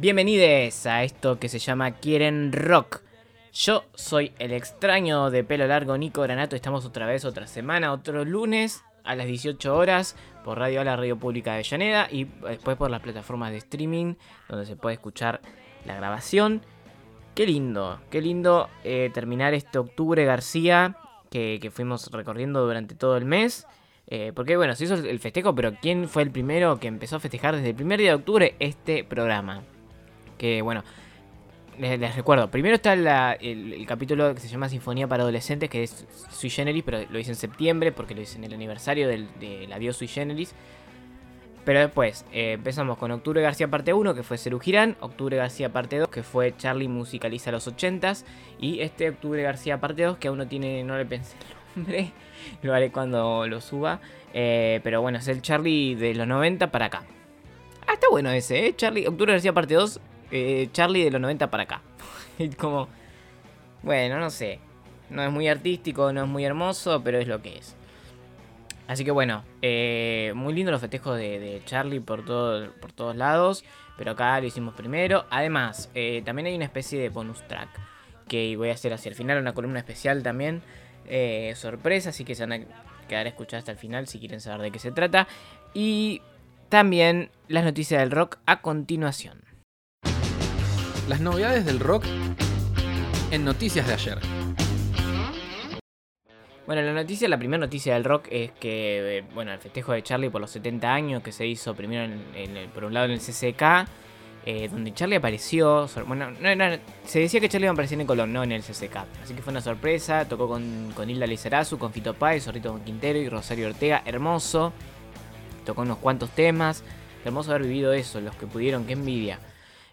Bienvenidos a esto que se llama Quieren Rock. Yo soy el extraño de pelo largo Nico Granato. Estamos otra vez, otra semana, otro lunes a las 18 horas por Radio A la Radio Pública de Llaneda y después por las plataformas de streaming donde se puede escuchar la grabación. Qué lindo, qué lindo eh, terminar este octubre García que, que fuimos recorriendo durante todo el mes. Eh, porque bueno, se hizo el festejo, pero ¿quién fue el primero que empezó a festejar desde el primer día de octubre este programa? Que bueno, les, recuerdo, primero está el, capítulo que se llama Sinfonía para Adolescentes, que es Sui Generis, pero lo hice en septiembre porque lo hice en el aniversario del, de la Bio Sui Generis. Pero después eh, empezamos con Octubre García parte 1, que fue Cerú Girán, Octubre García parte 2, que fue Charlie musicaliza los 80s, y este Octubre García parte 2, que aún no tiene, no le pensé lo haré cuando lo suba, eh, pero bueno, es el Charlie de los 90 para acá. Ah, está bueno ese, ¿eh? Charlie, Octubre García parte 2, eh, Charlie de los 90 para acá. Como, bueno, no sé, no es muy artístico, no es muy hermoso, pero es lo que es. Así que bueno, eh, muy lindo los festejos de, Charlie por, por todos lados. Pero acá lo hicimos primero. Además, también hay una especie de bonus track. Que voy a hacer hacia el final, una columna especial también. Eh, sorpresa, así que se van a quedar a escuchar hasta el final si quieren saber de qué se trata. Y también las noticias del rock a continuación. Las novedades del rock en noticias de ayer. Bueno, la noticia, la primera noticia del rock es que, eh, bueno, el festejo de Charlie por los 70 años que se hizo primero en, en el- por un lado en el CCK, eh, donde Charlie apareció, bueno, no, no, se decía que Charlie iba a aparecer en Colón, no en el CCK, así que fue una sorpresa, tocó con, con Hilda Lizarazu, con Fito Páez, Zorrito Quintero y Rosario Ortega, hermoso, tocó unos cuantos temas, hermoso haber vivido eso, los que pudieron, qué envidia.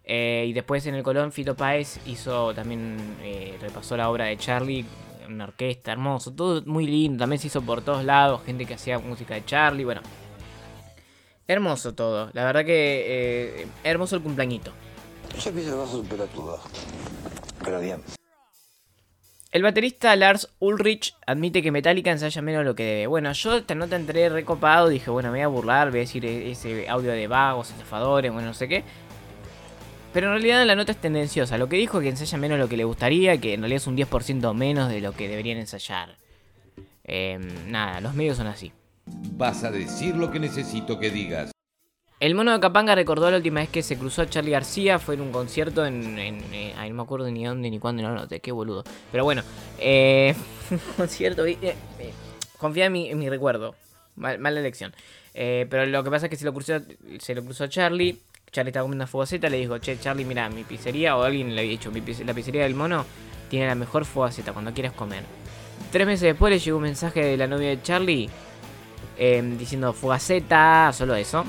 Eh, y después en el Colón Fito Páez hizo también, eh, repasó la obra de Charlie, una orquesta, hermoso, todo muy lindo, también se hizo por todos lados, gente que hacía música de Charlie, bueno. Hermoso todo, la verdad que eh, hermoso el cumpleañito. Yo pienso que vas a superar todo. Pero bien. El baterista Lars Ulrich admite que Metallica ensaya menos de lo que debe. Bueno, yo esta nota entré recopado, dije, bueno, me voy a burlar, voy a decir e- ese audio de vagos, estafadores, bueno, no sé qué. Pero en realidad la nota es tendenciosa. Lo que dijo es que ensaya menos de lo que le gustaría, que en realidad es un 10% menos de lo que deberían ensayar. Em, nada, los medios son así. Vas a decir lo que necesito que digas. El mono de Capanga recordó la última vez que se cruzó a Charlie García, fue en un concierto en... eh, ay, no me acuerdo ni dónde ni cuándo, no noté, qué boludo. Pero bueno, eh, concierto... eh, eh, confía en mi, recuerdo, Mal- mala elección. Eh, pero lo que pasa es que se lo cruzó, se lo cruzó a Charlie, Charlie estaba comiendo una fogaceta, le dijo, che Charlie, mira, mi pizzería, o alguien le había dicho, "Mi pizze- la pizzería del mono tiene la mejor fogaceta cuando quieras comer. Tres meses después le llegó un mensaje de la novia de Charlie eh, diciendo fogaceta, solo eso.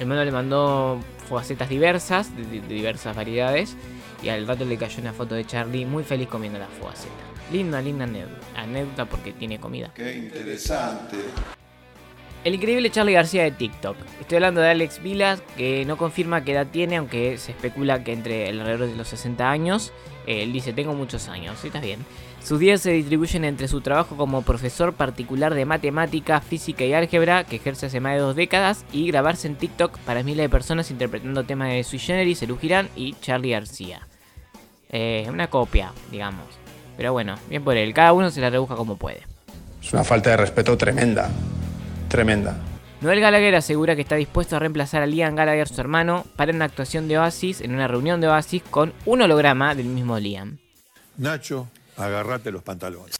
El mono le mandó fogacetas diversas, de, diversas variedades. Y al rato le cayó una foto de Charlie muy feliz comiendo la fogaceta. Linda, linda anécdota, porque tiene comida. Qué interesante. El increíble Charlie García de TikTok. Estoy hablando de Alex Vilas, que no confirma qué edad tiene, aunque se especula que entre alrededor de los 60 años. Eh, Él dice, tengo muchos años, sí, está bien. Sus días se distribuyen entre su trabajo como profesor particular de matemática, física y álgebra, que ejerce hace más de dos décadas, y grabarse en TikTok para miles de personas interpretando temas de Sui Generis, Elu Girán y Charlie García. Eh, una copia, digamos. Pero bueno, bien por él, cada uno se la rebuja como puede. Es una falta de respeto tremenda. Tremenda. Noel Gallagher asegura que está dispuesto a reemplazar a Liam Gallagher, su hermano, para una actuación de Oasis en una reunión de Oasis con un holograma del mismo Liam. Nacho, agárrate los pantalones.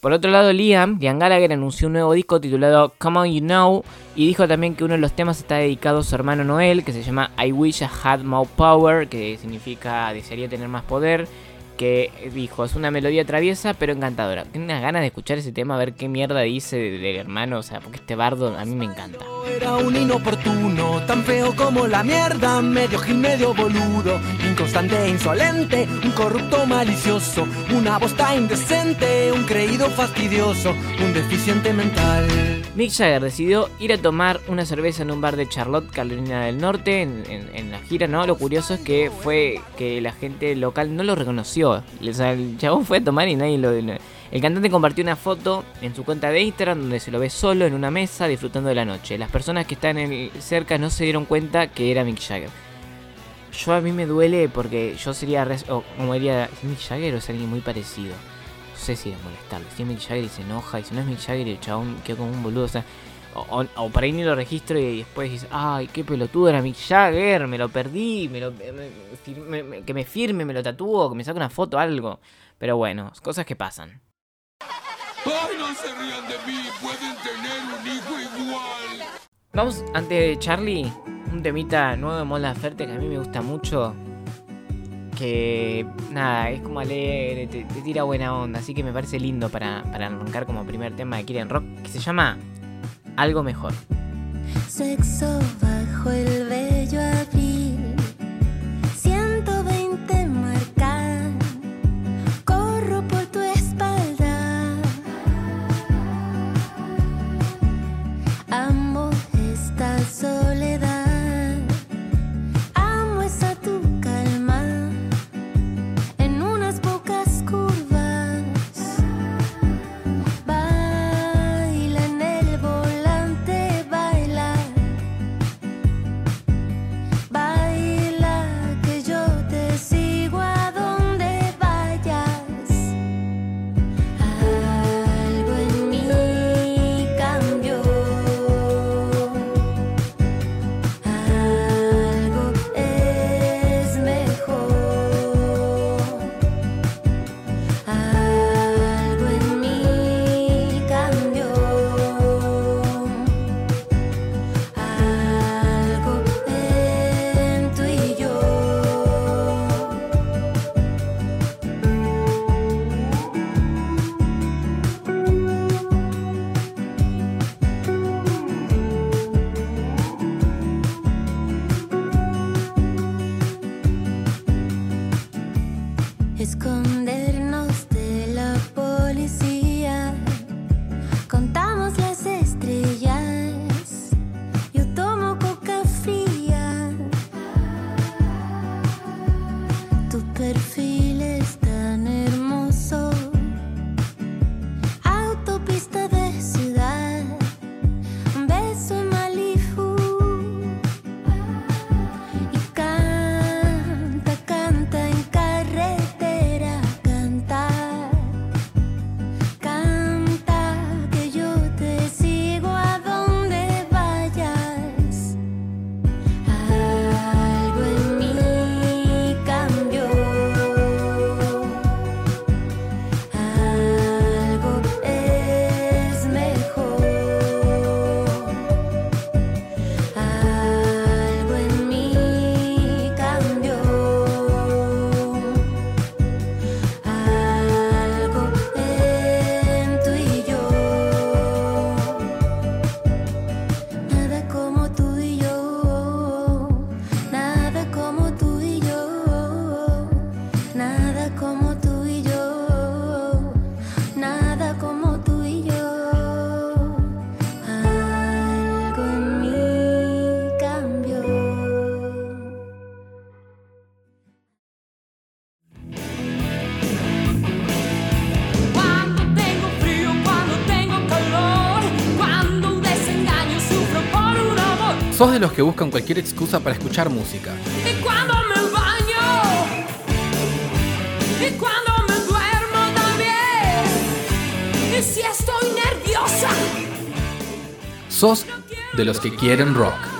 Por otro lado, Liam, Liam Gallagher anunció un nuevo disco titulado Come On You Know y dijo también que uno de los temas está dedicado a su hermano Noel, que se llama I Wish I Had More Power, que significa desearía tener más poder. Que dijo, es una melodía traviesa pero encantadora. Tengo unas ganas de escuchar ese tema, a ver qué mierda dice del hermano, o sea, porque este bardo a mí me encanta. Era un inoportuno, tan feo como la mierda, medio gil, medio boludo, inconstante e insolente, un corrupto malicioso, una bosta indecente, un creído fastidioso, un deficiente mental. Mick Jagger decidió ir a tomar una cerveza en un bar de Charlotte, Carolina del Norte, en, la gira, ¿no? Lo curioso es que fue que la gente local no lo reconoció. El chabón fue a tomar y nadie lo... El cantante compartió una foto en su cuenta de Instagram donde se lo ve solo en una mesa disfrutando de la noche. Las personas que están en- cerca no se dieron cuenta que era Mick Jagger. Yo a mí me duele porque yo sería, res- o como diría, ¿es Mick Jagger o es alguien muy parecido? No sé si es molestarlo. Si es Mick Jagger y se enoja, y si no es Mick Jagger y el chabón quedó como un boludo, o sea, o, o, o por ahí ni lo registro y después dices, ay, qué pelotudo era Mick Jagger, me lo perdí, me lo, me- me- firme- me- que me firme, me lo tatúo, que me saque una foto, algo. Pero bueno, cosas que pasan. ¡Ay, no se rían de mí! ¡Pueden tener un hijo igual! Vamos, antes de Charlie, un temita nuevo de Mon Laferte que a mí me gusta mucho. Que nada, es como alegre, te, te tira buena onda, así que me parece lindo para, para arrancar como primer tema de Kiren Rock, que se llama Algo Mejor. Sexo bajo el bello Sos de los que buscan cualquier excusa para escuchar música. Y cuando me baño, y cuando me duermo también. Y si estoy nerviosa, Sos de los que quieren rock.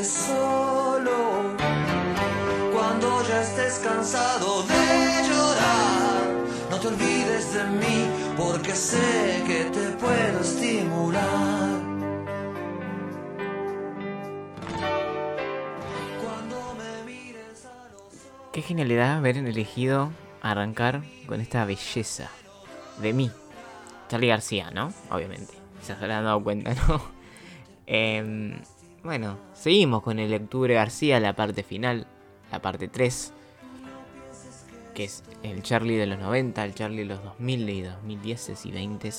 Estés solo, cuando ya estés cansado de llorar, no te olvides de mí porque sé que te puedo estimular. Cuando me mires a los Qué genialidad haber elegido arrancar con esta belleza de mí. Charlie García, ¿no? Obviamente. Se habrán dado cuenta, ¿no? Em, bueno, seguimos con el Octubre García, la parte final, la parte 3. Que es el Charlie de los 90, el Charlie de los 2000 y 2010 y 20.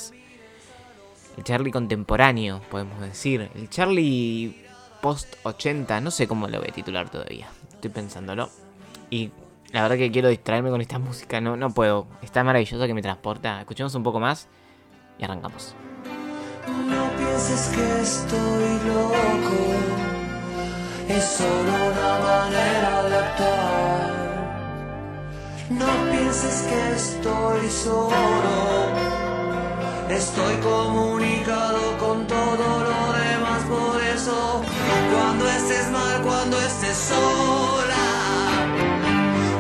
El Charlie contemporáneo, podemos decir. El Charlie post 80, no sé cómo lo voy a titular todavía. Estoy pensándolo. Y la verdad que quiero distraerme con esta música, no, no puedo. Está maravillosa que me transporta. Escuchemos un poco más y arrancamos. No pienses que estoy loco, es solo una manera de actuar. No pienses que estoy solo, estoy comunicado con todo lo demás. Por eso, cuando estés mal, cuando estés sola,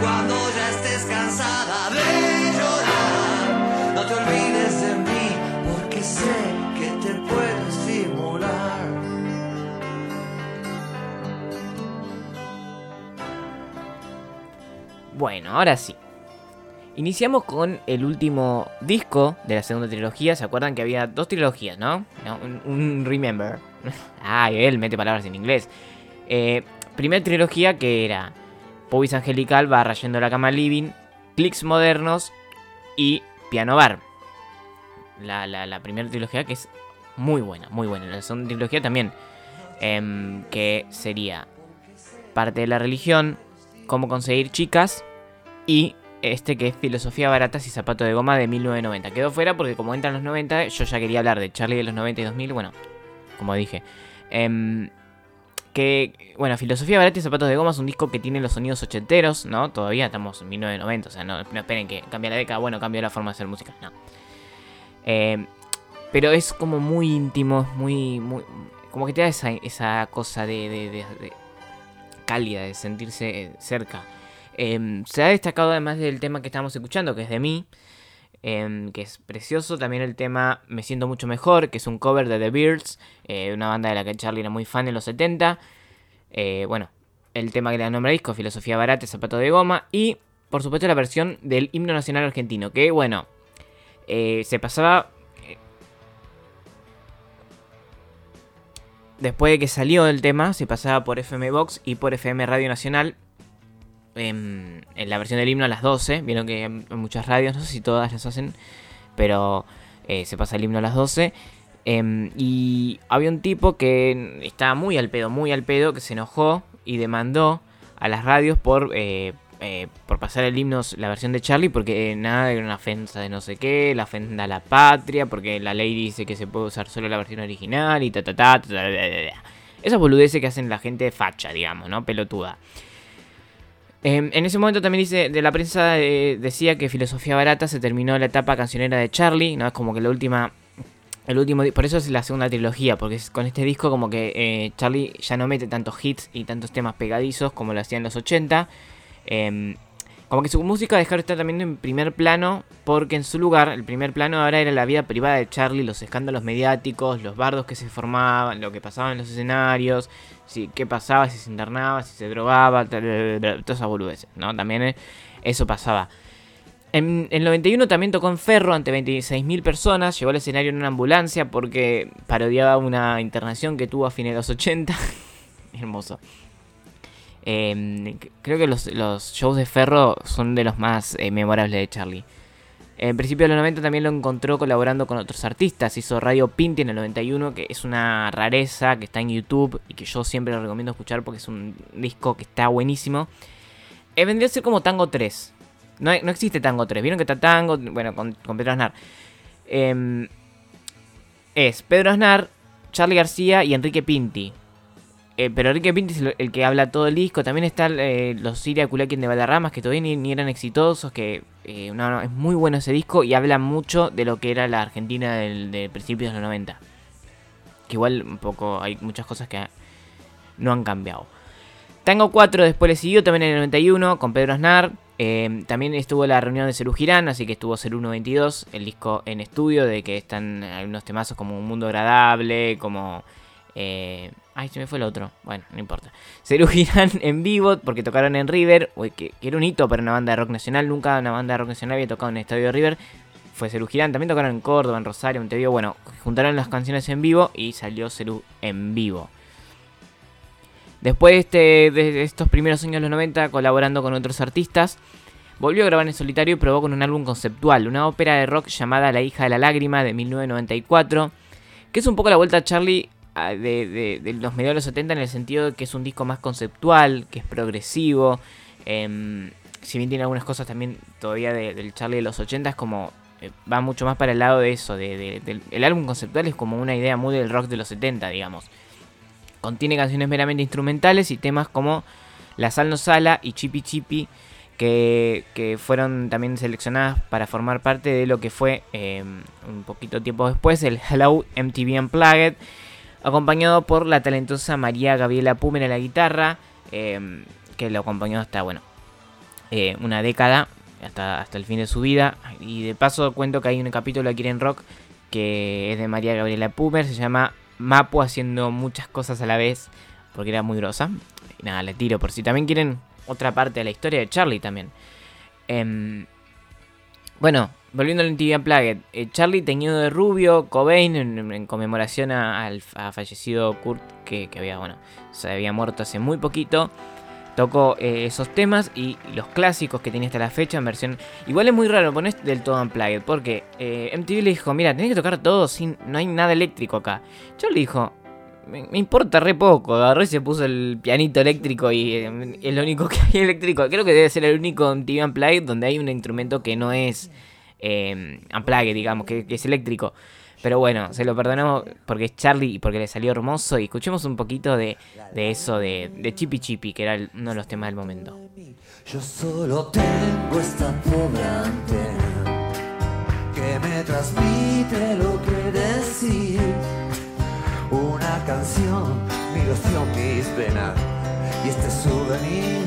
cuando ya estés cansada de Bueno, ahora sí. Iniciamos con el último disco de la segunda trilogía. ¿Se acuerdan que había dos trilogías, no? Un, Remember. ah, él mete palabras en inglés. Eh, primer trilogía que era Pubis Angelical va rayando la cama living, Clicks Modernos y Piano Bar. La primera trilogía que es muy buena, muy buena. La segunda trilogía también. em, que sería parte de la religión, cómo conseguir chicas y este que es filosofía baratas y zapato de goma de 1990. Quedó fuera porque como entran los 90, yo ya quería hablar de Charlie de los 90 y 2000, bueno, como dije. Em, que, bueno, filosofía barata y zapatos de goma es un disco que tiene los sonidos ochenteros, ¿no? Todavía estamos en 1990, o sea, no, no esperen que cambie la década, bueno, cambió la forma de hacer música, no. Em, pero es como muy íntimo, muy, muy, como que te da esa, esa cosa de, de- de- de cálida, de sentirse eh, cerca. Em, se ha destacado además del tema que estamos escuchando, que es de mí, em, que es precioso. También el tema Me siento mucho mejor, que es un cover de The Beards, eh, una banda de la que Charlie era muy fan en los 70. Eh, bueno, el tema que le da nombre al disco, Filosofía Barata, Zapato de Goma. Y, por supuesto, la versión del himno nacional argentino, que, bueno, eh, se pasaba después de que salió el tema, se pasaba por FM Box y por FM Radio Nacional. Em, en la versión del himno a las 12. Vieron que en muchas radios, no sé si todas las hacen, pero eh, se pasa el himno a las 12. em, y había un tipo que estaba muy al pedo, muy al pedo, que se enojó y demandó a las radios por, eh, eh, por pasar el himno, la versión de Charlie, porque nada, era una ofensa de no sé qué, la ofenda a la patria, porque la ley dice que se puede usar solo la versión original y ta ta ta, ta, ta, ta, ta. Esas boludeces que hacen la gente facha, digamos, ¿no? Pelotuda. Em, en ese momento también dice, de la prensa eh, decía que Filosofía Barata se terminó la etapa cancionera de Charlie, ¿no? Es como que la última... El último, por eso es la segunda trilogía, porque con este disco como que eh, Charlie ya no mete tantos hits y tantos temas pegadizos como lo hacía en los 80. Como que su música dejó de estar también en primer plano, porque en su lugar, el primer plano ahora era la vida privada de Charlie, los escándalos mediáticos, los bardos que se formaban, lo que pasaba en los escenarios, si, qué pasaba, si se internaba, si se drogaba, todas esas boludeces, ¿no? También eh, eso pasaba. En el 91 también tocó en Ferro ante 26.000 personas, llegó al escenario en una ambulancia porque parodiaba una internación que tuvo a fines de los 80. Hermoso. Eh, creo que los, shows de Ferro son de los más eh, memorables de Charlie. En principio de los 90 también lo encontró colaborando con otros artistas. Hizo Radio Pinti en el 91, que es una rareza que está en YouTube y que yo siempre lo recomiendo escuchar porque es un disco que está buenísimo. Eh, vendría a ser como Tango 3. No, no existe Tango 3. Vieron que está Tango, bueno, con, con Pedro Aznar. Em, es Pedro Aznar, Charlie García y Enrique Pinti. Eh, pero Enrique Pinti es el, que habla todo el disco. También están eh, los Siria Kulakin de Valderramas, que todavía ni, eran exitosos. Que eh, no, es muy bueno ese disco y habla mucho de lo que era la Argentina del, de principios de los 90. Que igual un poco hay muchas cosas que no han cambiado. Tango 4 después le siguió también en el 91 con Pedro Aznar. También estuvo la reunión de Cerú Girán, así que estuvo Cerú 122, el disco en estudio, de que están algunos temazos como Un Mundo Agradable, como... eh, ay, se me fue el otro. Bueno, no importa. Cerú Girán en vivo, porque tocaron en River, uy, que, era un hito para una banda de rock nacional. Nunca una banda de rock nacional había tocado en el estadio de River. Fue Cerú Girán, también tocaron en Córdoba, en Rosario, en Montevideo. Bueno, juntaron las canciones en vivo y salió Cerú en vivo. Después de, este- de estos primeros años de los 90, colaborando con otros artistas, volvió a grabar en solitario y probó con un álbum conceptual, una ópera de rock llamada La hija de la lágrima de 1994, que es un poco la vuelta a Charlie de, los mediados de los 70 en el sentido de que es un disco más conceptual, que es progresivo. em, si bien tiene algunas cosas también todavía de- del Charlie de los 80, es como eh, va mucho más para el lado de eso. El álbum conceptual es como una idea muy del rock de los 70, digamos. Contiene canciones meramente instrumentales y temas como La Sal no Sala y Chipi Chipi, que, que fueron también seleccionadas para formar parte de lo que fue eh, un poquito tiempo después el Hello MTV Unplugged, acompañado por la talentosa María Gabriela Pumer a la guitarra, eh, que lo acompañó hasta, bueno, eh, una década, hasta, hasta el fin de su vida. Y de paso cuento que hay un capítulo aquí en Rock que es de María Gabriela Pumer, se llama Mapu haciendo muchas cosas a la vez, porque era muy grosa. Y nada, le tiro por si también quieren otra parte de la historia de Charlie también. Em, bueno, volviendo al MTV Unplugged, eh, Charlie teñido de rubio, Cobain, en, conmemoración al fallecido Kurt, que, que había, bueno, se había muerto hace muy poquito. Tocó eh, esos temas y los clásicos que tenía hasta la fecha en versión. Igual es muy raro, poner del todo unplugged. Porque eh, MTV le dijo: Mira, tenés que tocar todo sin. No hay nada eléctrico acá. Charlie dijo: Me, importa re poco. Agarró y se puso el pianito eléctrico y eh, es lo único que hay eléctrico. Creo que debe ser el único MTV Unplugged donde hay un instrumento que no es eh, Unplugged, digamos, que, es eléctrico. Pero bueno, se lo perdonamos porque es Charlie y porque le salió hermoso. Y escuchemos un poquito de, eso de, de Chippy Chippy, que era uno de los temas del momento. Yo solo tengo esta pobre que me transmite lo que decir. Canción, mi ilusión, mis penas y este souvenir.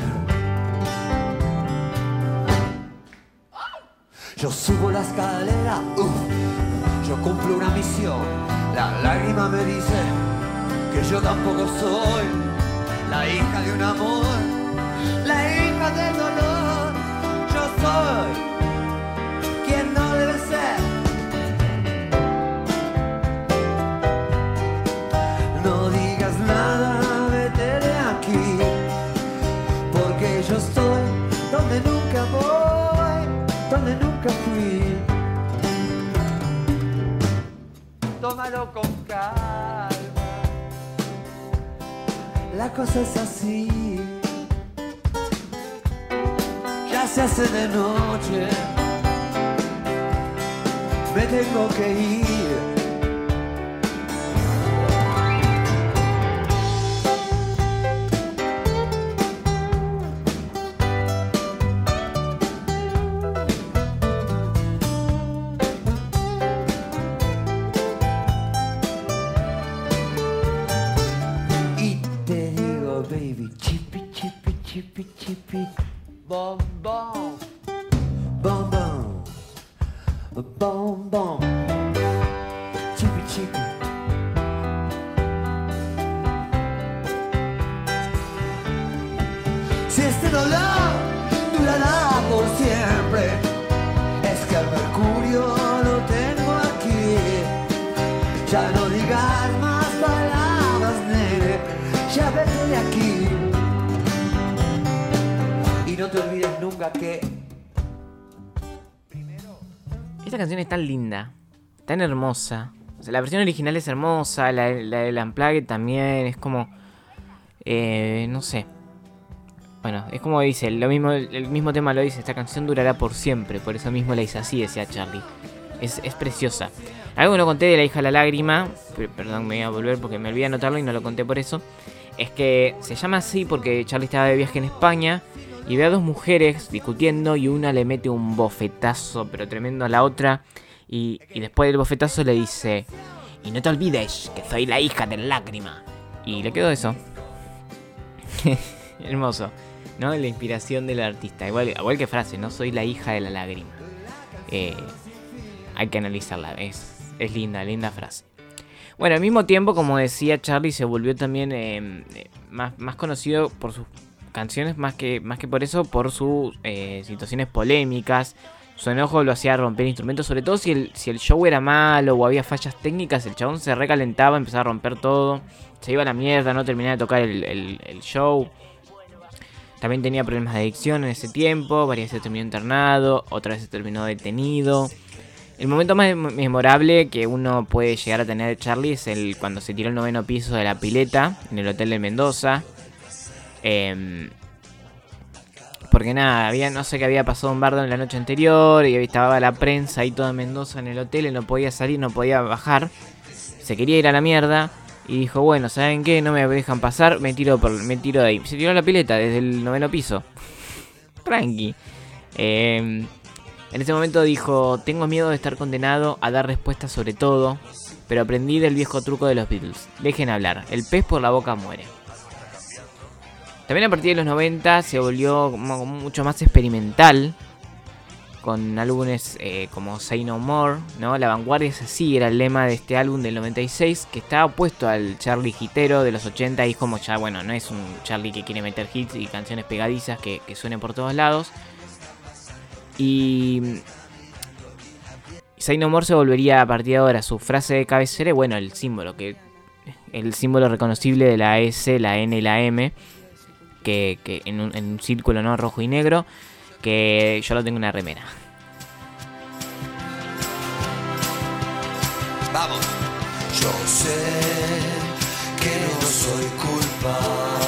Yo subo la escalera, uff, yo cumplo una misión. La lágrima me dice que yo tampoco soy la hija de un amor la hija del dolor. Yo soy quien no debe ser. Con calma, la cosa es así. Ya se hace de noche, me tengo que ir. Tan hermosa. O sea, la versión original es hermosa, la, la del Unplugged también, es como... eh, no sé. Bueno, es como dice, lo mismo, el mismo tema lo dice, esta canción durará por siempre, por eso mismo la hice así, decía Charlie. Es, es preciosa. Algo que no conté de la hija de la lágrima, per- perdón, me voy a volver porque me olvidé anotarlo y no lo conté por eso, es que se llama así porque Charlie estaba de viaje en España y ve a dos mujeres discutiendo y una le mete un bofetazo, pero tremendo a la otra, y, después del bofetazo le dice, Y no te olvides que soy la hija de la lágrima. Y le quedó eso. Hermoso. ¿No? La inspiración del artista. Igual, igual que frase, no soy la hija de la lágrima. Eh, hay que analizarla. Es, es linda, linda frase. Bueno, al mismo tiempo, como decía Charlie, se volvió también eh, más, más conocido por sus canciones, más que, más que por eso, por sus eh, situaciones polémicas. Su enojo lo hacía romper instrumentos, sobre todo si el, si el show era malo o había fallas técnicas, el chabón se recalentaba, empezaba a romper todo, se iba a la mierda, no terminaba de tocar el, el- show. También tenía problemas de adicción en ese tiempo, varias veces terminó internado, otra vez se terminó detenido. El momento más mem- memorable que uno puede llegar a tener de Charlie es el cuando se tiró el noveno piso de la pileta en el hotel de Mendoza. Em, porque nada, había, no sé qué había pasado un bardo en la noche anterior y estaba la prensa ahí toda en Mendoza en el hotel y no podía salir, no podía bajar. Se quería ir a la mierda y dijo, bueno, ¿saben qué? No me dejan pasar, me tiro, por, me tiro de ahí. Se tiró a la pileta desde el noveno piso. Tranqui. Em, en ese momento dijo, tengo miedo de estar condenado a dar respuestas sobre todo, pero aprendí del viejo truco de los Beatles. Dejen hablar, el pez por la boca muere. También a partir de los 90 se volvió mucho más experimental, con álbumes eh, como Say No More, ¿no? La vanguardia es así, era el lema de este álbum del 96, que estaba opuesto al Charlie hitero de los 80 y es como ya, bueno, no es un Charlie que quiere meter hits y canciones pegadizas que, que suenen por todos lados. Y Say No More se volvería a partir de ahora su frase de cabecera, bueno, el símbolo, que el símbolo reconocible de la S, la N y la M, que, que en, un, en un círculo no rojo y negro, que yo lo tengo en una remera. Vamos. Yo sé que no soy culpable.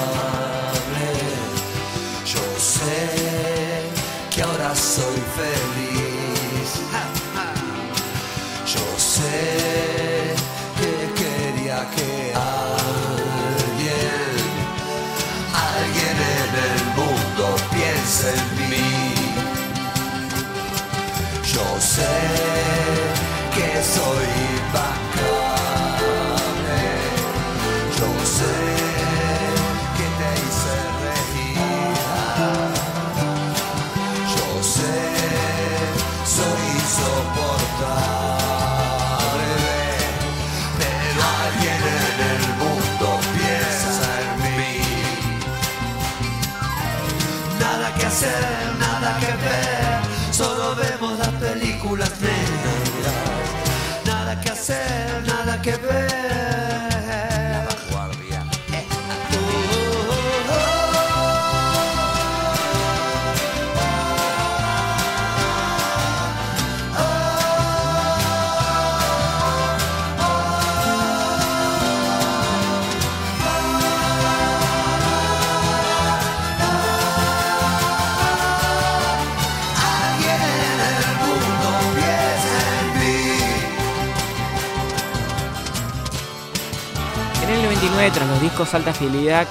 Discos Alta Fidelidad,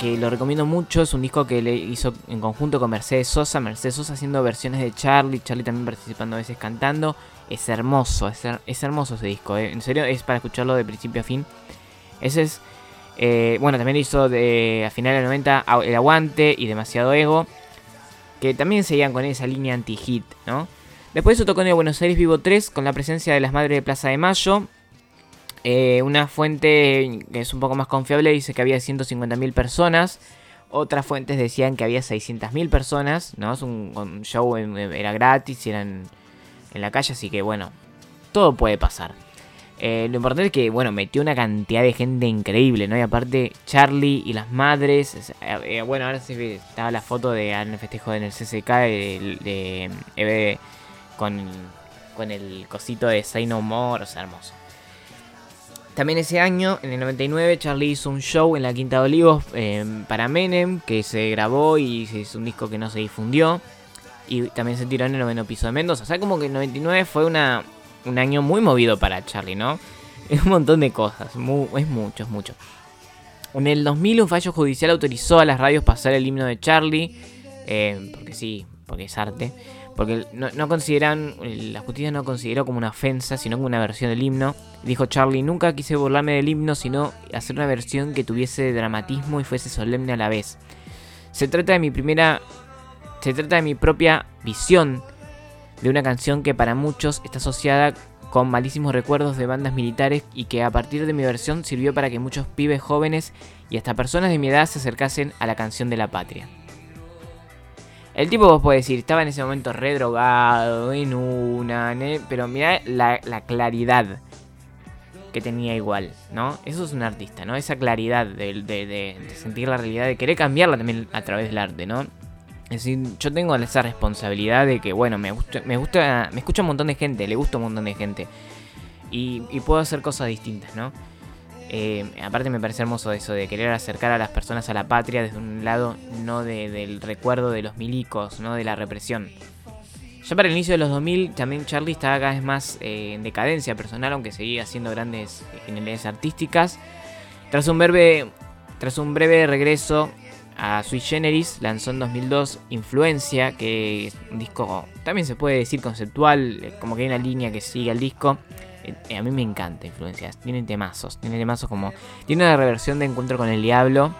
que lo recomiendo mucho, es un disco que le hizo en conjunto con Mercedes Sosa. Mercedes Sosa haciendo versiones de Charlie, Charlie también participando a veces cantando. Es hermoso, es, es hermoso ese disco, eh. en serio, es para escucharlo de principio a fin. Ese es. eh, bueno, también hizo de, a finales del 90 Au- El Aguante y Demasiado Ego, que también seguían con esa línea anti-hit, ¿no? Después eso tocó en el Buenos Aires Vivo 3 con la presencia de las Madres de Plaza de Mayo. Eh, una fuente que es un poco más confiable dice que había 150.000 personas. Otras fuentes decían que había 600.000 personas. ¿no? Es un, show, en- era gratis, era en, la calle, así que bueno, todo puede pasar. Eh, lo importante es que, bueno, metió una cantidad de gente increíble, ¿no? Y aparte, Charlie y las madres. es- eh, bueno, ahora ve, estaba la foto de en el festejo en el CCK de, con, con el cosito de Say No More, o sea, hermoso. También ese año, en el 99, Charlie hizo un show en la Quinta de Olivos eh, para Menem, que se grabó y se hizo un disco que no se difundió. Y también se tiró en el noveno piso de Mendoza. O sea, como que el 99 fue una, un año muy movido para Charlie, ¿no? Es un montón de cosas, es mucho, es mucho. En el 2000 un fallo judicial autorizó a las radios pasar el himno de Charlie, eh, porque sí, porque es arte. Porque no, consideran, la justicia no consideró como una ofensa, sino como una versión del himno. Dijo Charlie, nunca quise burlarme del himno, sino hacer una versión que tuviese dramatismo y fuese solemne a la vez. Se trata de mi primera... Se trata de mi propia visión de una canción que para muchos está asociada con malísimos recuerdos de bandas militares y que a partir de mi versión sirvió para que muchos pibes jóvenes y hasta personas de mi edad se acercasen a la canción de la patria. El tipo vos podés decir, estaba en ese momento re drogado, en una, ne- pero mirá la, la claridad que tenía igual, ¿no? Eso es un artista, ¿no? Esa claridad de, de- de- de sentir la realidad, de querer cambiarla también a través del arte, ¿no? Es decir, yo tengo esa responsabilidad de que, bueno, me gusta, me gusta, me escucha un montón de gente, le gusta un montón de gente. Y, y puedo hacer cosas distintas, ¿no? Eh, aparte me parece hermoso eso de querer acercar a las personas a la patria desde un lado no de- del recuerdo de los milicos, no de la represión. Ya para el inicio de los 2000 también Charlie estaba cada vez más eh, en decadencia personal, aunque seguía haciendo grandes genialidades artísticas. Tras un breve, tras un breve regreso a Sui Generis, lanzó en 2002 Influencia, que es un disco también se puede decir conceptual, eh, como que hay una línea que sigue al disco. Eh, a mí me encanta Influencias, tiene temazos, tiene temazos como... Tiene una reversión de Encuentro con el Diablo.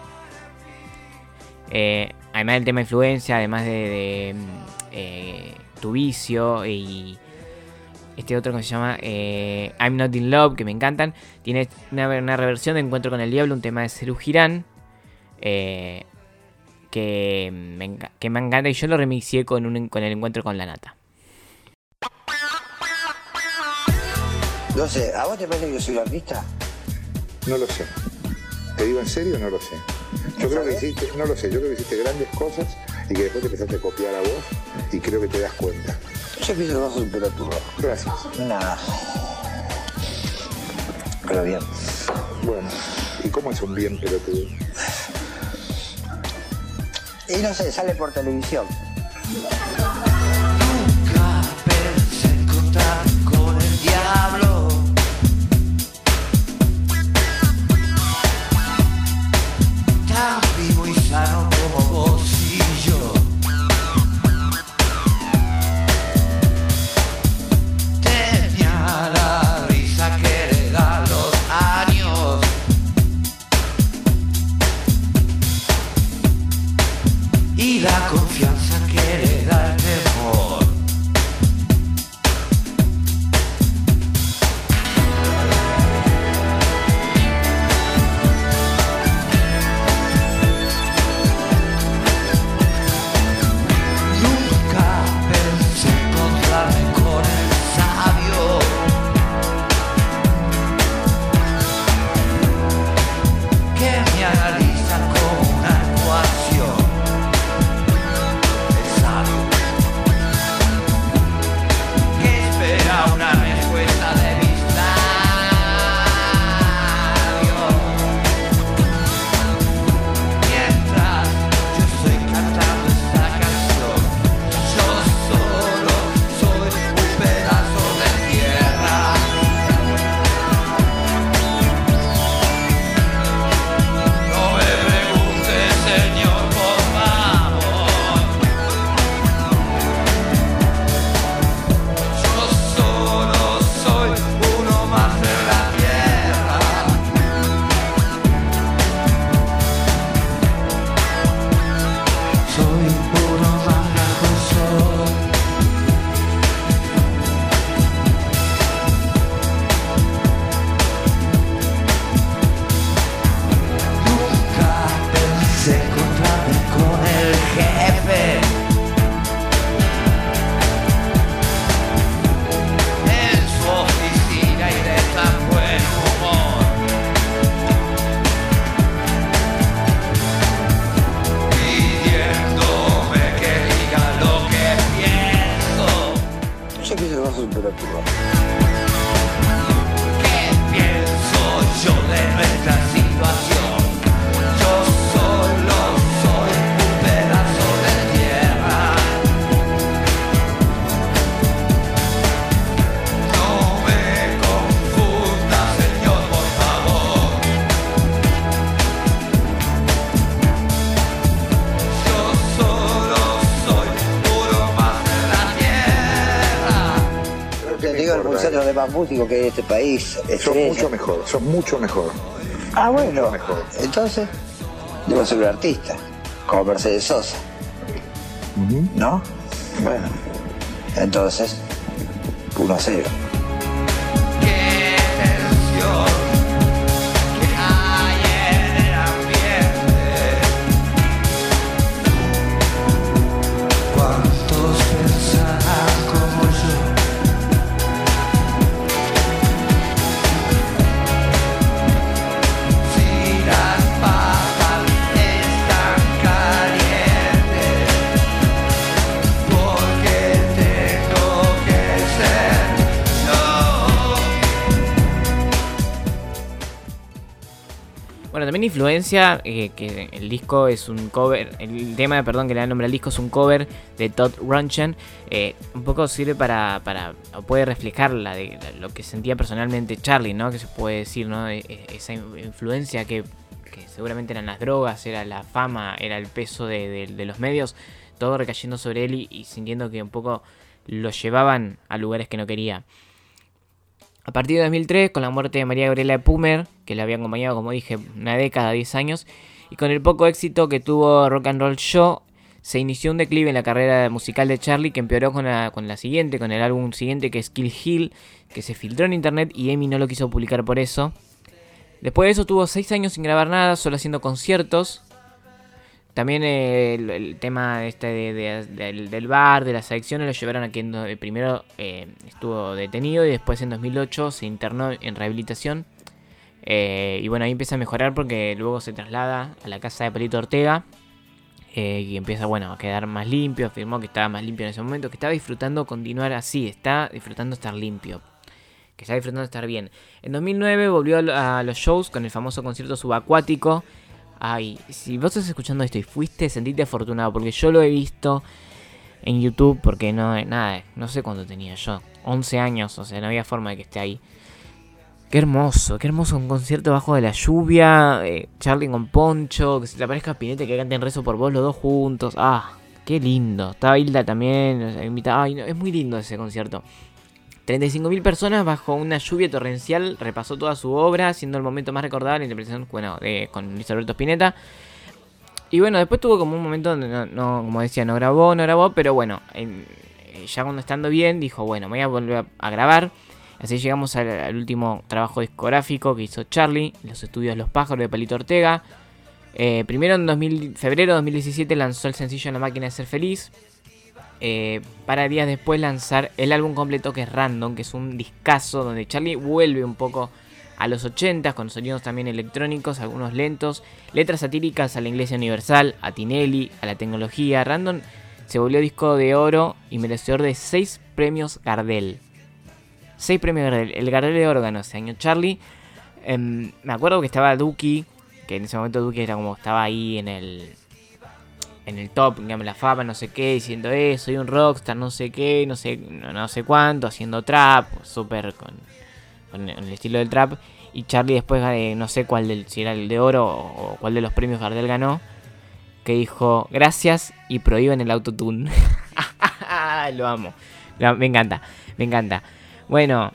Eh, además del tema Influencia, además de, mm, eh, Tu Vicio y este otro que se llama I'm Not In Love, que me encantan. Tiene una, reversión de Encuentro con el Diablo, un tema de Serú Girán. que, me que me encanta y yo lo remixé con, un, con el encuentro con la nata. No sé, ¿a vos te parece que yo soy un artista? No lo sé. Te digo en serio, no lo sé. Yo creo que hiciste, no lo sé, yo creo que hiciste grandes cosas y que después te empezaste a copiar a vos y creo que te das cuenta. Yo pienso que vos sos un pelotudo. Gracias. Nada. Pero bien. Bueno, ¿y cómo es un bien pelotudo? Y no sé, sale por televisión. Músicos que hay en este país. Estrella. mucho mejor, sos mucho mejor. Ah, bueno. Mucho mejor. Entonces, debo ser un artista, como Mercedes Sosa. ¿No? Bueno, entonces, 1 a 0. Influencia eh, que el disco es un cover, el tema, perdón, que le da nombre al disco es un cover de Todd Rundgren. eh, un poco sirve para, para, puede reflejar la de, lo que sentía personalmente Charlie, ¿no? Que se puede decir, ¿no? E- e- Esa in- influencia que, que seguramente eran las drogas, era la fama, era el peso de, de- los medios, todo recayendo sobre él y sintiendo que un poco lo llevaban a lugares que no quería. A partir de 2003, con la muerte de María Gabriela Pumer, que la había acompañado, como dije, una década, 10 años, y con el poco éxito que tuvo Rock and Roll Show, se inició un declive en la carrera musical de Charlie que empeoró con la, siguiente, con el álbum siguiente que es Kill Hill, que se filtró en internet y Amy no lo quiso publicar por eso. Después de eso tuvo 6 años sin grabar nada, solo haciendo conciertos. También eh, el, tema este de- de- del, bar, de las adicciones, lo llevaron a que en do- eh, primero eh, estuvo detenido y después en 2008 se internó en rehabilitación. Eh, y bueno, ahí empieza a mejorar porque luego se traslada a la casa de Pelito Ortega. y empieza, bueno, a quedar más limpio. Afirmó que estaba más limpio en ese momento. Que estaba disfrutando continuar así. Está disfrutando estar limpio. Que está disfrutando estar bien. En 2009 volvió a los shows con el famoso concierto subacuático. Ay, si vos estás escuchando esto y fuiste, sentite afortunado. Porque yo lo he visto en YouTube. Porque no, nada, no sé cuánto tenía yo. 11 años, o sea, no había forma de que esté ahí. Qué hermoso, qué hermoso un concierto bajo de la lluvia. eh, Charlie con Poncho, que se te aparezca Pinete, que canten rezo por vos los dos juntos. Ah, qué lindo. Estaba Hilda también, o sea, invita- Ay, no, es muy lindo ese concierto. 35.000 personas bajo una lluvia torrencial repasó toda su obra, siendo el momento más recordado la interpretación bueno, de- con Luis Alberto Spinetta. Y bueno, después tuvo como un momento donde, no, como decía, no grabó, no grabó, pero bueno, en- eh, ya cuando estando bien, dijo, bueno, voy a volver a, grabar. Así llegamos al, al último trabajo discográfico que hizo Charlie, los estudios Los Pájaros de Palito Ortega. Eh, primero en 2000 febrero de 2017 lanzó el sencillo La Máquina de Ser Feliz. Eh, para días después lanzar el álbum completo que es Random, que es un discazo donde Charlie vuelve un poco a los 80 con sonidos también electrónicos, algunos lentos, letras satíricas a la Iglesia Universal, a Tinelli, a la tecnología. Random se volvió disco de oro y merecedor de 6 premios Gardel. 6 premios Gardel. El Gardel de oro ganó ese año Charlie. Em, me acuerdo que estaba Duki, que en ese momento Duki era como estaba ahí en el en el top, digamos, la fama, no sé qué, diciendo eh, soy un rockstar, no sé qué, no sé, no, no sé cuánto, haciendo trap, súper con, el estilo del trap. Y Charlie después, no sé cuál del, si era el de oro o, cuál de los premios Gardel ganó, que dijo gracias y prohíben el autotune. Lo amo, me encanta, me encanta. Bueno,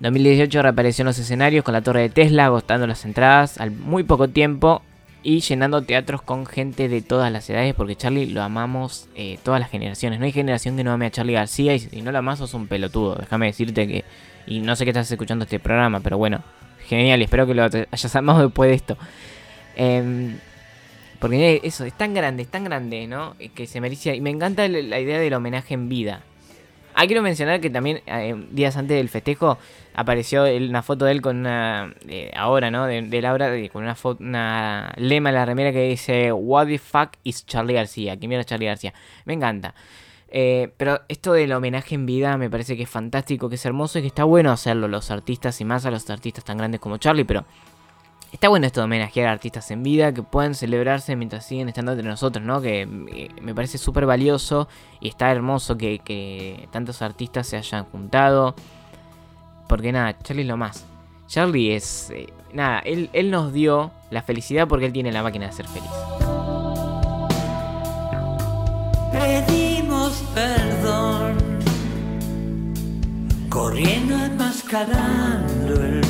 2018 reapareció en los escenarios con la torre de Tesla, agotando las entradas al muy poco tiempo y llenando teatros con gente de todas las edades, porque Charlie lo amamos eh, todas las generaciones. No hay generación que no ame a Charlie García y si no lo amas sos un pelotudo. Déjame decirte que... Y no sé qué estás escuchando este programa, pero bueno, genial, espero que lo hayas amado después de esto. Em, porque eso, es tan grande, es tan grande, ¿no? Eh, Que se merecía... Y me encanta la idea del homenaje en vida. Ah, quiero mencionar que también eh, días antes del festejo apareció una foto de él con una. eh, ahora, ¿no? De, de Laura, de- con una, foto, una lema en la remera que dice: What the fuck is Charlie García? ¿Quién mira a Charlie García? Me encanta. Eh, pero esto del homenaje en vida me parece que es fantástico, que es hermoso y que está bueno hacerlo los artistas y más a los artistas tan grandes como Charlie, pero está bueno esto de homenajear a artistas en vida que puedan celebrarse mientras siguen estando entre nosotros, ¿no? Que eh, me parece súper valioso y está hermoso que, tantos artistas se hayan juntado. Porque nada, Charlie es lo más. Charlie es... eh, nada, él, él nos dio la felicidad porque él tiene la máquina de ser feliz. Pedimos perdón. corriendo enmascarando el.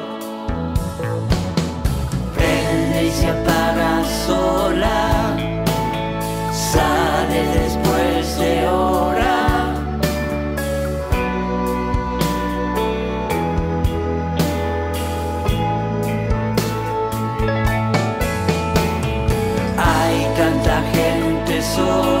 Se apaga sola, sale después de hora. Hay tanta gente sola,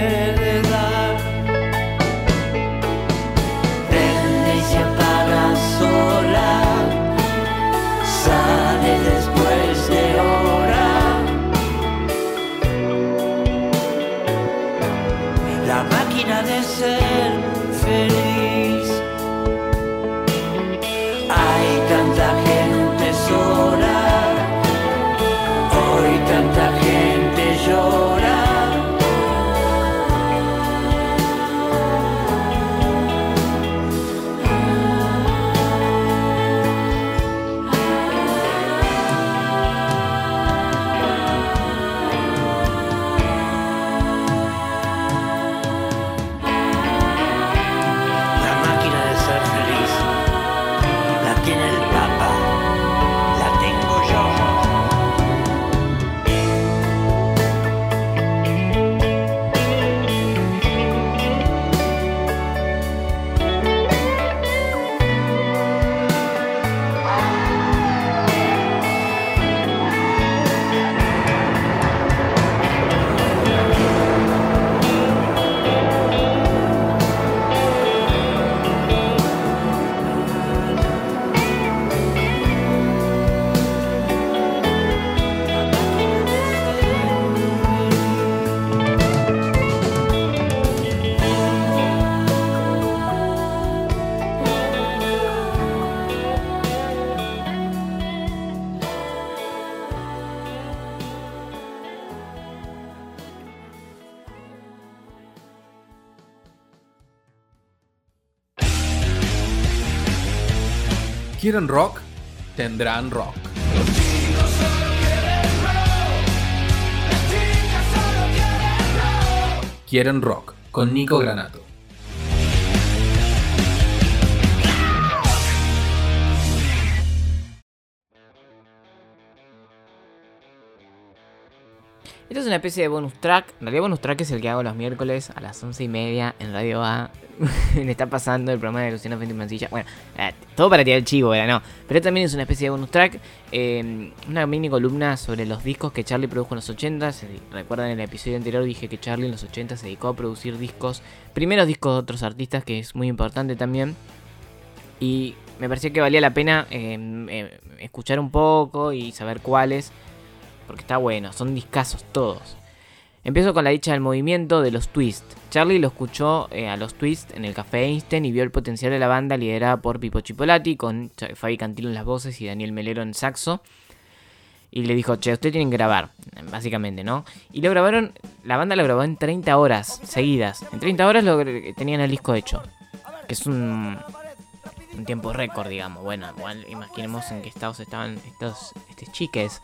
¿Quieren rock? Tendrán rock. Quieren rock con Nico Granato. Especie de bonus track. En realidad, bonus track es el que hago los miércoles a las once y media en Radio A. Me está pasando el programa de Luciano Fenti Mancilla. Bueno, eh, todo para tirar el chivo, era no. Pero también es una especie de bonus track. eh, una mini columna sobre los discos que Charlie produjo en los 80. Si recuerdan en el episodio anterior dije que Charlie en los 80 se dedicó a producir discos. Primeros discos de otros artistas, que es muy importante también. Y me pareció que valía la pena eh, eh, escuchar un poco y saber cuáles. Porque está bueno, son discazos todos. Empiezo con la dicha del movimiento de los Twist. Charlie lo escuchó eh, a los Twist en el Café Einstein y vio el potencial de la banda liderada por Pipo Chipolati, con Fabi Cantilo en las voces y Daniel Melero en saxo. Y le dijo, che, ustedes tienen que grabar, básicamente, ¿no? Y lo grabaron, la banda lo grabó en 30 horas seguidas. En 30 horas lo, tenían el disco hecho. Que es un, un tiempo récord, digamos. Bueno, igual imaginemos en qué estados estaban estos, estos chiques.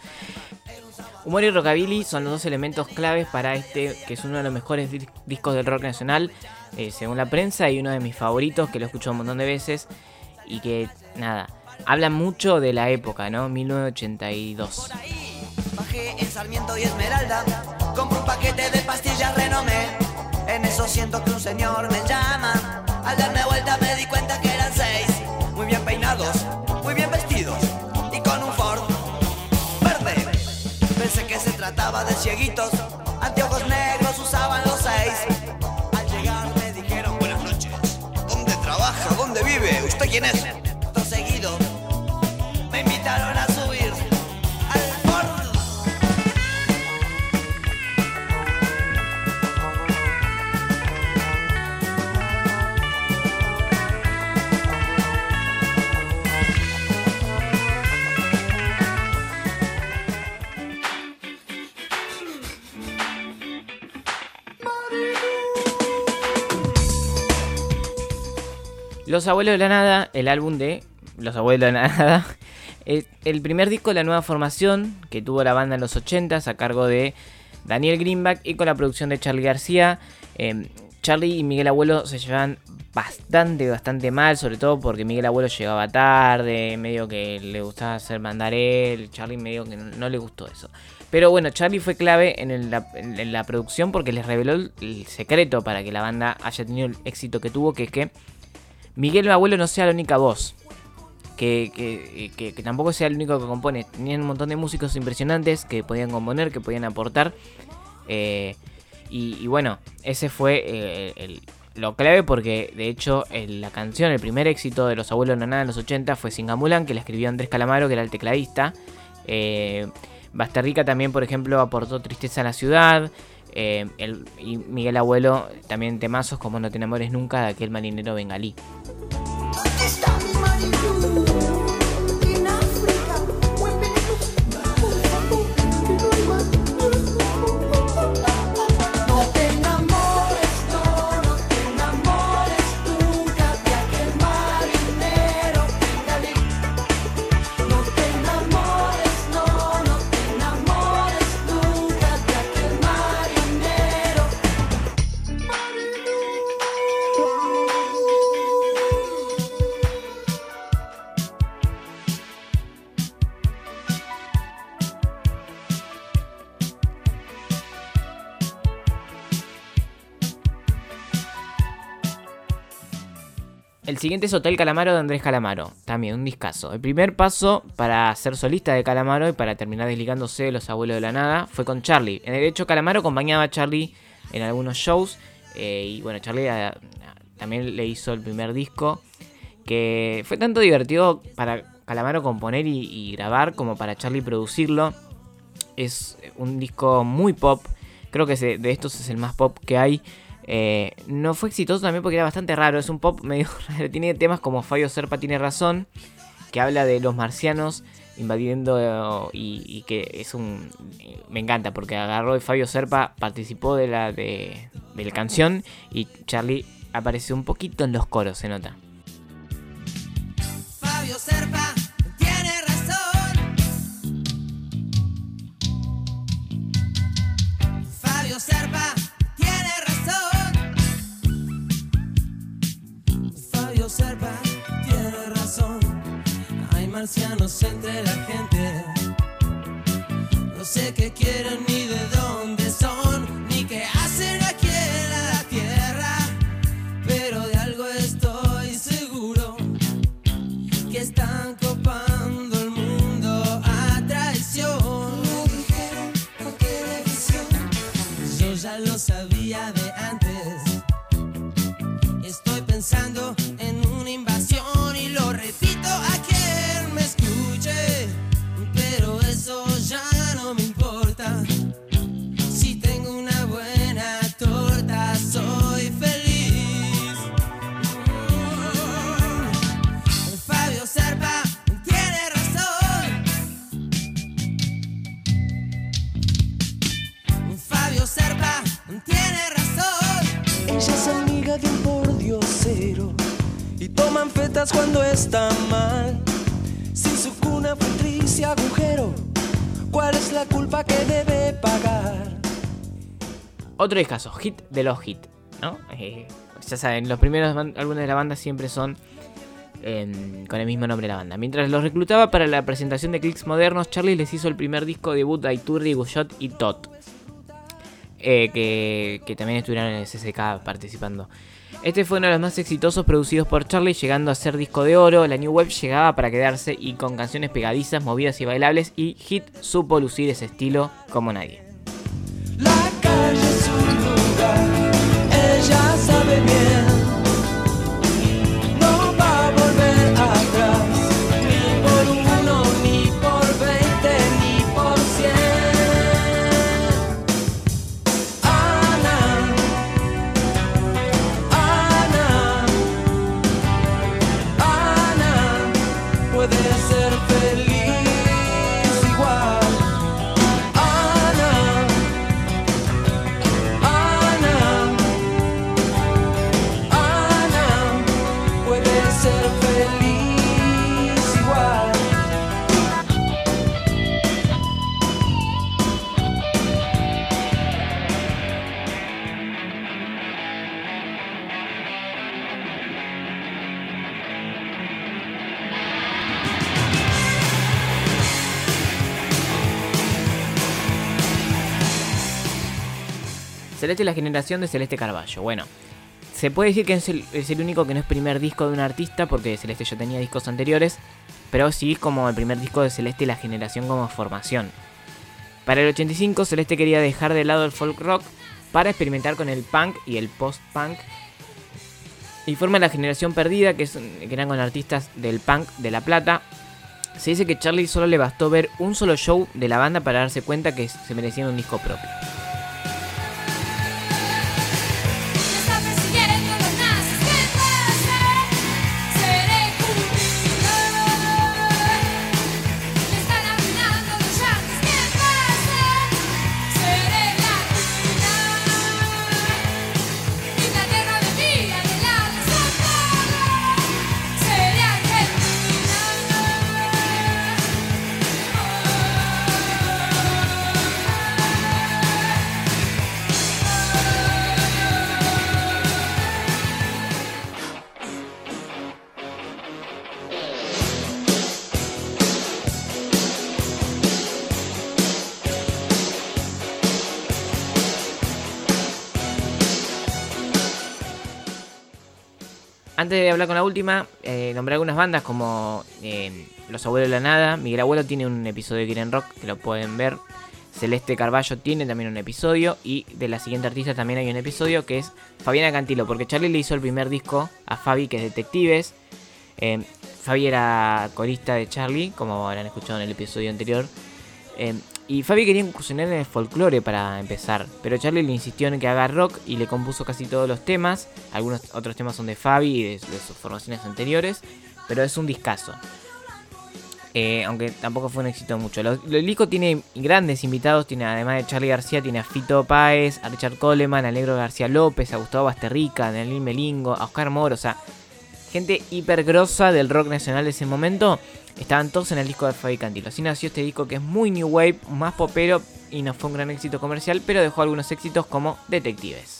Humor y rockabilly son los dos elementos claves para este, que es uno de los mejores dis- discos del rock nacional, eh, según la prensa, y uno de mis favoritos, que lo escucho un montón de veces, y que, nada, habla mucho de la época, ¿no? 1982. Bajé en Sarmiento y Esmeralda, compro un paquete de pastillas renomé. En eso siento que un señor me llama. Al darme vuelta me di cuenta que eran seis. Guinness. Los Abuelos de la Nada, el álbum de Los Abuelos de la Nada, el primer disco de la nueva formación que tuvo la banda en los 80s a cargo de Daniel Greenback y con la producción de Charlie García. Eh, Charlie y Miguel Abuelo se llevan bastante, bastante mal, sobre todo porque Miguel Abuelo llegaba tarde, medio que le gustaba hacer mandar él, Charlie medio que no, le gustó eso. Pero bueno, Charlie fue clave en, en la producción porque les reveló el, el secreto para que la banda haya tenido el éxito que tuvo, que es que Miguel Abuelo no sea la única voz. Que, que- que- tampoco sea el único que compone. Tenían un montón de músicos impresionantes que podían componer, que podían aportar. Eh, y, bueno, ese fue eh, lo clave porque de hecho la canción, el primer éxito de Los Abuelos Nada en los 80 fue Singamulán, que la escribió Andrés Calamaro, que era el tecladista. Eh, Basterrica también, por ejemplo, aportó Tristeza a la Ciudad. Eh, el- y Miguel Abuelo también temazos como No te enamores nunca de aquel marinero bengalí. El siguiente es Hotel Calamaro de Andrés Calamaro. También un discazo. El primer paso para ser solista de Calamaro y para terminar desligándose de los abuelos de la nada fue con Charlie. En el hecho, Calamaro acompañaba a Charlie en algunos shows. eh, y bueno, Charlie ah, también le hizo el primer disco. Que fue tanto divertido para Calamaro componer y, grabar como para Charlie producirlo. Es un disco muy pop. Creo que de estos es el más pop que hay. Eh, no fue exitoso también porque era bastante raro. Es un pop medio raro. Tiene temas como Fabio Serpa tiene razón. Que habla de los marcianos invadiendo eh, y, que es un... Me encanta porque agarró y Fabio Serpa participó de la, de, de la canción y Charlie apareció un poquito en los coros, se nota. Fabio Serpa Serpa marcianos entre la gente. No sé qué quieren ni toman fetas cuando está mal. Si su cuna fue triste agujero, ¿cuál es la culpa que debe pagar? Otro discazo, hit de los hits, ¿no? Eh, ya saben, los primeros álbumes de la banda siempre son em, con el mismo nombre de la banda. Mientras los reclutaba para la presentación de Clicks Modernos, Charlie les hizo el primer disco debut a Iturri, Guyot y Tot. eh, que, que también estuvieron en el CCK participando. Este fue uno de los más exitosos producidos por Charlie, llegando a ser disco de oro. La New Wave llegaba para quedarse y con canciones pegadizas, movidas y bailables, y Hit supo lucir ese estilo como nadie. Celeste es la generación de Celeste Carballo. Bueno, se puede decir que es el, es único que no es primer disco de un artista, porque Celeste ya tenía discos anteriores, pero sí como el primer disco de Celeste la generación como formación. Para el 85, Celeste quería dejar de lado el folk rock para experimentar con el punk y el post-punk. Y forma la generación perdida, que, es, que eran con artistas del punk de La Plata. Se dice que Charlie solo le bastó ver un solo show de la banda para darse cuenta que se merecían un disco propio. De hablar con la última, eh, nombré algunas bandas como eh, Los Abuelos de la Nada. Miguel Abuelo tiene un episodio de Quieren Rock que lo pueden ver. Celeste Carballo tiene también un episodio. Y de la siguiente artista también hay un episodio que es Fabiana Cantilo. Porque Charlie le hizo el primer disco a Fabi, que es Detectives. Eh, Fabi era corista de Charlie, como habrán escuchado en el episodio anterior. Y Fabi quería incursionar en el folclore para empezar, pero Charlie le insistió en que haga rock y le compuso casi todos los temas. Algunos otros temas son de Fabi y de, sus formaciones anteriores, pero es un discazo. Eh, aunque tampoco fue un éxito mucho. Lo- lo- El disco tiene grandes invitados, tiene además de Charlie García, tiene a Fito Páez, a Richard Coleman, a Negro García López, a Gustavo Basterrica, a Daniel Melingo, a Oscar Moro, o sea, gente hiper grosa del rock nacional de ese momento. Estaban todos en el disco de Fabi Cantilo. Así nació este disco que es muy new wave, más popero y no fue un gran éxito comercial, pero dejó algunos éxitos como Detectives.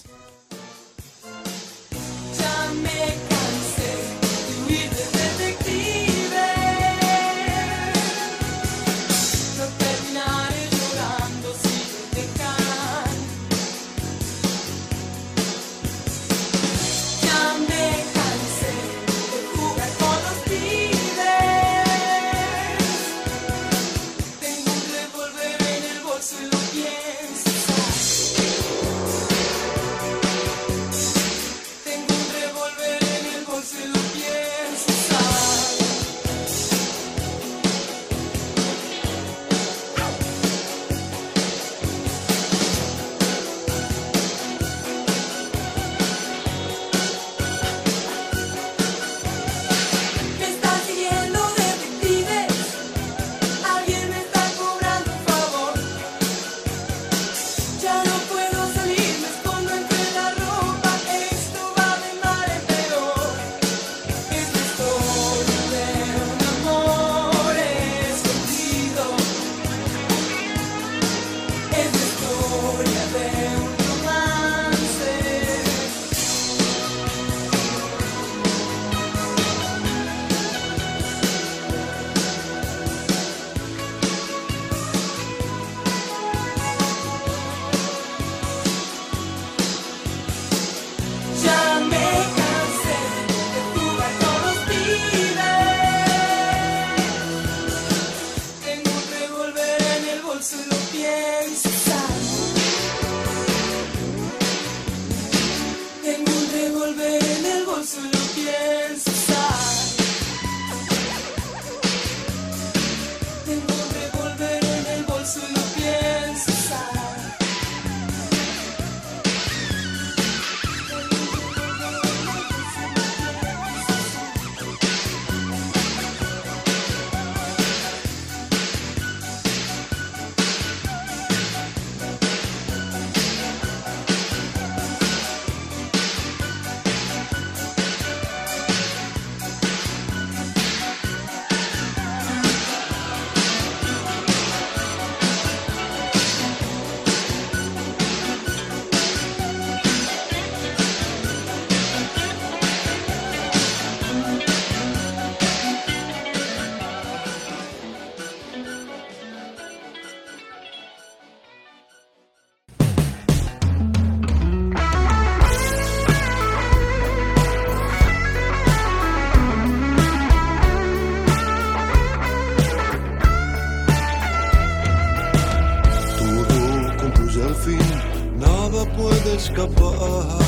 Escapar.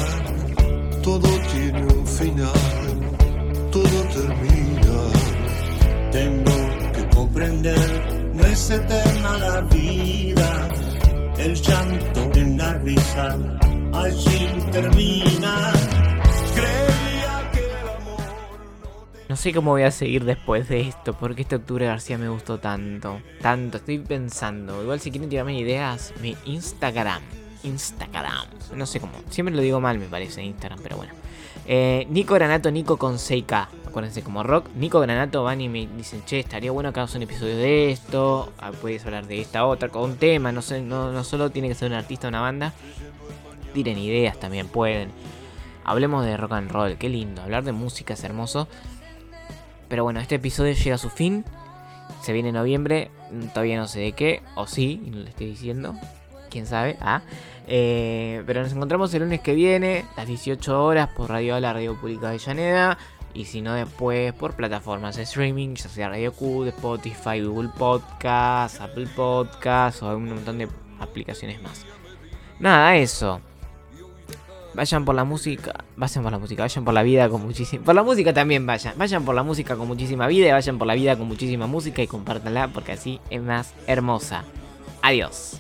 Todo tiene un final, todo termina. Tengo que comprender, no es eterna la vida. El llanto en la risa, allí termina. Creía que el amor No sé cómo voy a seguir después de esto, porque este octubre García me gustó tanto, tanto, estoy pensando. Igual si quieren tirarme ideas, mi Instagram, Instagram, no sé cómo, siempre lo digo mal me parece Instagram, pero bueno. Eh, Nico Granato, Nico con 6K, acuérdense como rock. Nico Granato van y me dicen, che, estaría bueno que hagas un episodio de esto, ah, puedes hablar de esta otra, con un tema, no sé, no, no solo tiene que ser un artista o una banda. Tiren ideas también, pueden. Hablemos de rock and roll, qué lindo, hablar de música es hermoso. Pero bueno, este episodio llega a su fin. Se viene en noviembre. Todavía no sé de qué. O sí, no le estoy diciendo. Quién sabe. Ah. Eh, pero nos encontramos el lunes que viene. Las 18 horas por Radio La Radio Pública de Avellaneda. Y si no, después por plataformas de streaming. Ya sea Radio Q, Spotify, Google Podcast, Apple Podcast. O un montón de aplicaciones más. Nada, eso. Vayan por la música, vayan por la música, vayan por la vida con muchísima... Por la música también vayan, vayan por la música con muchísima vida y vayan por la vida con muchísima música y compártanla porque así es más hermosa. Adiós.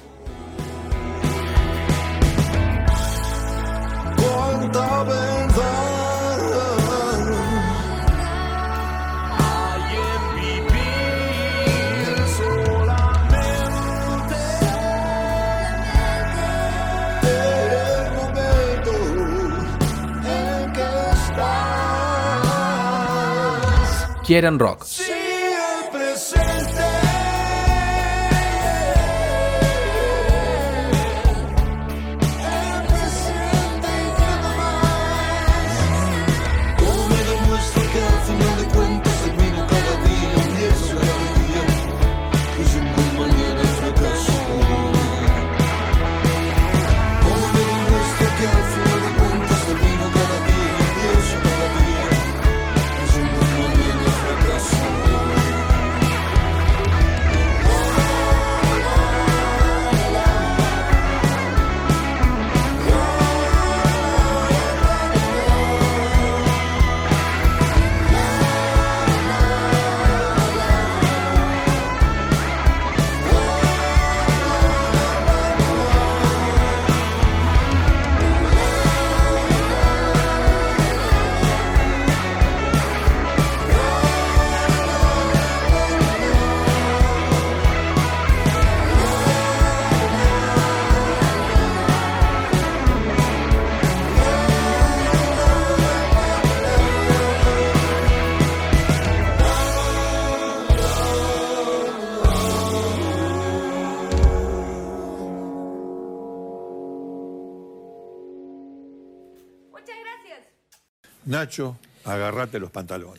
Cuánta verdad hay en vivir solamente el momento en que estás. Quieren rock. Nacho, agárrate los pantalones.